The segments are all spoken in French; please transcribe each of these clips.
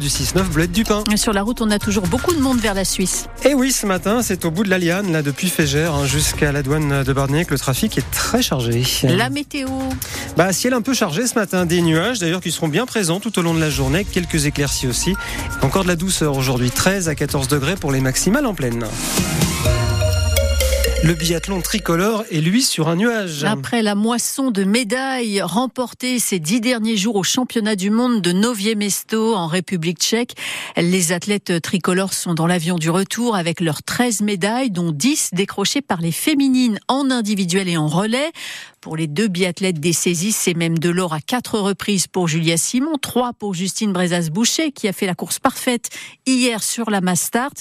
du 6-9, Bleuette du Pain. Sur la route, on a toujours beaucoup de monde vers la Suisse. Et oui, ce matin, c'est au bout de la Liane, là, depuis Fégère hein, jusqu'à la douane de Barnier, que le trafic est très chargé. La météo. Bah, ciel un peu chargé ce matin, des nuages d'ailleurs qui seront bien présents tout au long de la journée, quelques éclaircies aussi. Encore de la douceur aujourd'hui, 13 à 14 degrés pour les maximales en pleine. Le biathlon tricolore est lui sur un nuage. Après la moisson de médailles remportées ces dix derniers jours au championnat du monde de Novie Mesto en République tchèque, les athlètes tricolores sont dans l'avion du retour avec leurs 13 médailles, dont 10 décrochées par les féminines en individuel et en relais. Pour les deux biathlètes des saisies, c'est même de l'or à quatre reprises pour Julia Simon, trois pour Justine Brezas-Boucher qui a fait la course parfaite hier sur la Mastart.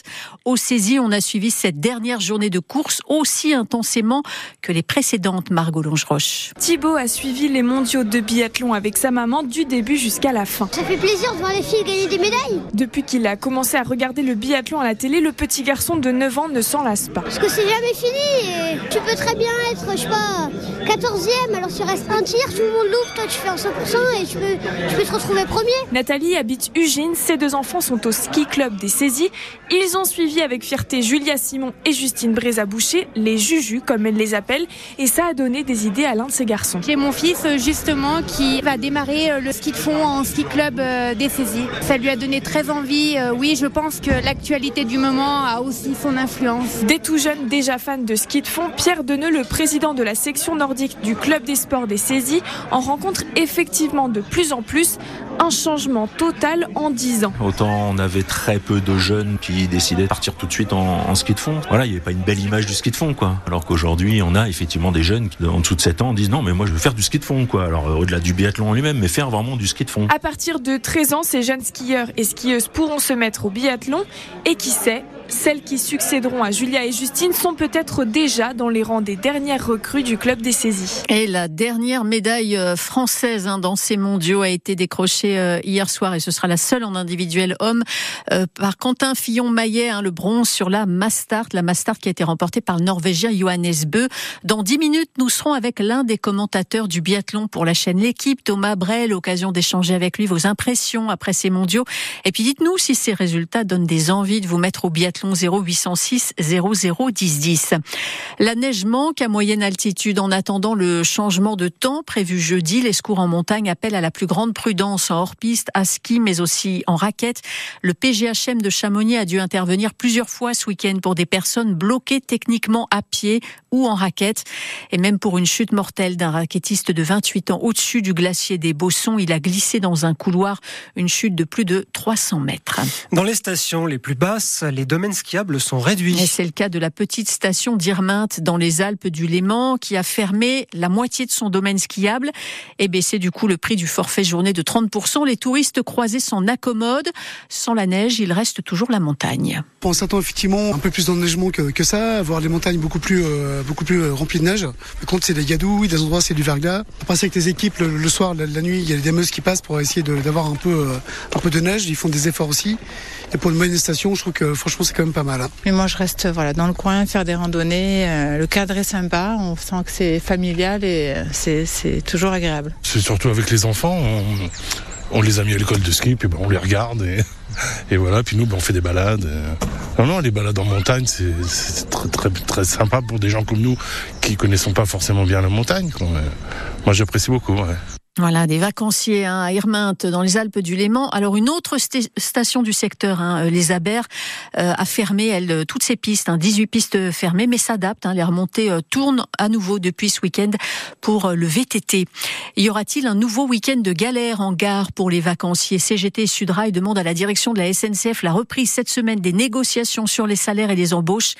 Au saisies, on a suivi cette dernière journée de course aussi intensément que les précédentes, Margot Longeroche. Thibaut a suivi les mondiaux de biathlon avec sa maman du début jusqu'à la fin. Ça fait plaisir de voir les filles gagner des médailles. Depuis qu'il a commencé à regarder le biathlon à la télé, le petit garçon de 9 ans ne s'en lasse pas. Parce que c'est jamais fini et tu peux très bien être, je sais pas, 14 alors s'il reste un tir, tout le monde loupe, toi tu fais en 100% et tu peux, tu peux te retrouver premier. Nathalie habite Ugine, ses deux enfants sont au ski club des saisies. Ils ont suivi avec fierté Julia Simon et Justine Bréza-Boucher, les Juju comme elle les appelle, et ça a donné des idées à l'un de ses garçons. J'ai mon fils justement qui va démarrer euh, le ski de fond en ski club euh, des saisies. Ça lui a donné très envie. Euh, oui, je pense que l'actualité du moment a aussi son influence. Dès tout jeune, déjà fan de ski de fond, Pierre Deneux, le président de la section nordique du club des sports des saisies en rencontre effectivement de plus en plus un changement total en 10 ans. Autant on avait très peu de jeunes qui décidaient de partir tout de suite en, ski de fond. Voilà, il n'y avait pas une belle image du ski de fond, quoi. Alors qu'aujourd'hui, on a effectivement des jeunes qui, en dessous de 7 ans, disent non, mais moi je veux faire du ski de fond, quoi. Alors au-delà du biathlon en lui-même, mais faire vraiment du ski de fond. À partir de 13 ans, ces jeunes skieurs et skieuses pourront se mettre au biathlon et qui sait, celles qui succéderont à Julia et Justine sont peut-être déjà dans les rangs des dernières recrues du club des saisies. Et la dernière médaille euh, française hein, dans ces mondiaux a été décrochée euh, hier soir et ce sera la seule en individuel homme euh, par Quentin Fillon-Maillet, hein, le bronze sur la Mastart, la Mastart qui a été remportée par le Norvégien Johannes Bö. Dans dix minutes, nous serons avec l'un des commentateurs du biathlon pour la chaîne L'équipe, Thomas Brel, l'occasion d'échanger avec lui vos impressions après ces mondiaux. Et puis dites-nous si ces résultats donnent des envies de vous mettre au biathlon 0806 00 10 10. La neige manque à moyenne altitude. En attendant le changement de temps prévu jeudi, les secours en montagne appellent à la plus grande prudence en hors-piste, à ski, mais aussi en raquette. Le PGHM de Chamonix a dû intervenir plusieurs fois ce week-end pour des personnes bloquées techniquement à pied ou en raquette. Et même pour une chute mortelle d'un raquettiste de 28 ans au-dessus du glacier des Bossons, il a glissé dans un couloir, une chute de plus de 300 mètres. Dans les stations les plus basses, les domaines skiables sont réduits. c'est le cas de la petite station d'Irminte dans les Alpes du Léman qui a fermé la moitié de son domaine skiable et baissé du coup le prix du forfait journée de 30%. Les touristes croisés s'en accommodent. Sans la neige, il reste toujours la montagne. On s'attend effectivement un peu plus d'enneigement que, que ça, voir les montagnes beaucoup plus, euh, beaucoup plus euh, remplies de neige. Par contre, c'est des gadouilles, des endroits c'est du verglas. On passe avec les équipes le, soir, la, nuit, il y a des dameuses qui passent pour essayer d'avoir un peu, euh, un peu de neige. Ils font des efforts aussi. Et pour une manifestation, je trouve que franchement c'est quand même pas mal. Hein. Mais moi je reste voilà dans le coin, faire des randonnées. Euh, le cadre est sympa, on sent que c'est familial et euh, c'est toujours agréable. C'est surtout avec les enfants. On, les a mis à l'école de ski, puis ben, on les regarde et, et voilà. Puis nous, ben, on fait des balades. Non, non, les balades en montagne, c'est très, très, très sympa pour des gens comme nous qui connaissons pas forcément bien la montagne. Moi, j'apprécie beaucoup. Voilà, des vacanciers hein, à Irminte, dans les Alpes du Léman. Alors une autre station du secteur, hein, euh, les Abers, euh, a fermé elle euh, toutes ses pistes, hein, 18 pistes fermées, mais s'adapte. Hein, les remontées tournent à nouveau depuis ce week-end pour le VTT. Y aura-t-il un nouveau week-end de galère en gare pour les vacanciers? CGT Sudrail demandent à la direction de la SNCF la reprise cette semaine des négociations sur les salaires et les embauches.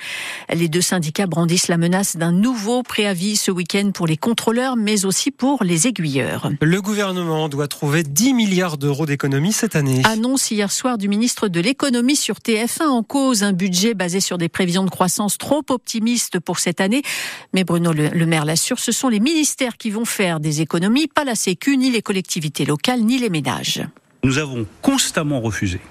Les deux syndicats brandissent la menace d'un nouveau préavis ce week-end pour les contrôleurs, mais aussi pour les aiguilleurs. Le gouvernement doit trouver 10 milliards d'euros d'économies cette année. Annonce hier soir du ministre de l'économie sur TF1 en cause un budget basé sur des prévisions de croissance trop optimistes pour cette année. Mais Bruno Le Maire l'assure, ce sont les ministères qui vont faire des économies, pas la Sécu, ni les collectivités locales, ni les ménages. Nous avons constamment refusé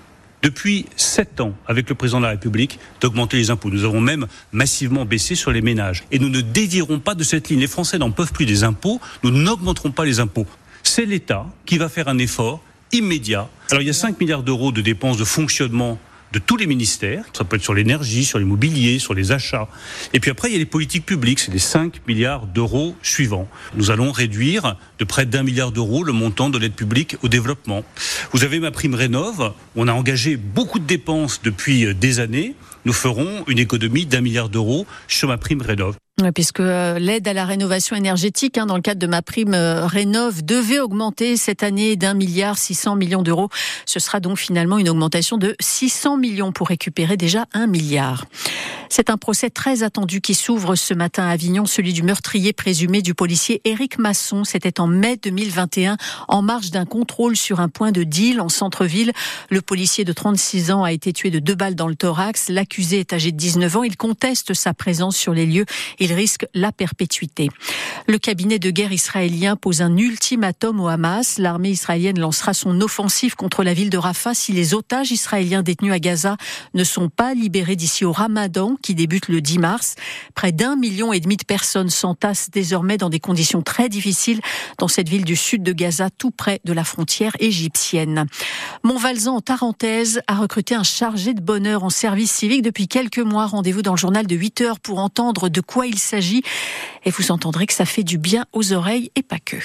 depuis sept ans avec le président de la République d'augmenter les impôts. Nous avons même massivement baissé sur les ménages. Et nous ne dévierons pas de cette ligne. Les Français n'en peuvent plus des impôts. Nous n'augmenterons pas les impôts c'est l'État qui va faire un effort immédiat. Alors il y a 5 milliards d'euros de dépenses de fonctionnement de tous les ministères. Ça peut être sur l'énergie, sur l'immobilier, sur les achats. Et puis après, il y a les politiques publiques. C'est les 5 milliards d'euros suivants. Nous allons réduire de près d'un milliard d'euros le montant de l'aide publique au développement. Vous avez ma prime Rénov. On a engagé beaucoup de dépenses depuis des années. Nous ferons une économie d'un milliard d'euros sur ma prime Rénov puisque euh, l'aide à la rénovation énergétique hein, dans le cadre de ma prime euh, Rénov devait augmenter cette année d'un milliard 600 millions d'euros. Ce sera donc finalement une augmentation de 600 millions pour récupérer déjà un milliard. C'est un procès très attendu qui s'ouvre ce matin à Avignon, celui du meurtrier présumé du policier Éric Masson. C'était en mai 2021, en marge d'un contrôle sur un point de deal en centre-ville. Le policier de 36 ans a été tué de deux balles dans le thorax. L'accusé est âgé de 19 ans. Il conteste sa présence sur les lieux. Risque la perpétuité. Le cabinet de guerre israélien pose un ultimatum au Hamas. L'armée israélienne lancera son offensive contre la ville de Rafah si les otages israéliens détenus à Gaza ne sont pas libérés d'ici au Ramadan qui débute le 10 mars. Près d'un million et demi de personnes s'entassent désormais dans des conditions très difficiles dans cette ville du sud de Gaza, tout près de la frontière égyptienne. Montvalzan en Tarentaise a recruté un chargé de bonheur en service civique depuis quelques mois. Rendez-vous dans le journal de 8 heures pour entendre de quoi il s'agit et vous entendrez que ça fait du bien aux oreilles et pas que.